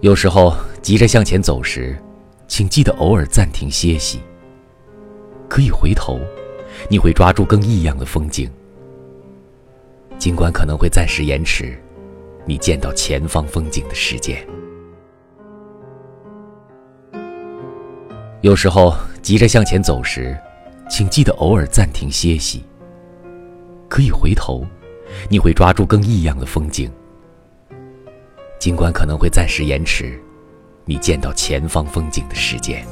有时候急着向前走时，请记得偶尔暂停歇息。可以回头，你会抓住更异样的风景。尽管可能会暂时延迟，你见到前方风景的时间。有时候急着向前走时，请记得偶尔暂停歇息。可以回头，你会抓住更异样的风景。尽管可能会暂时延迟，你见到前方风景的时间。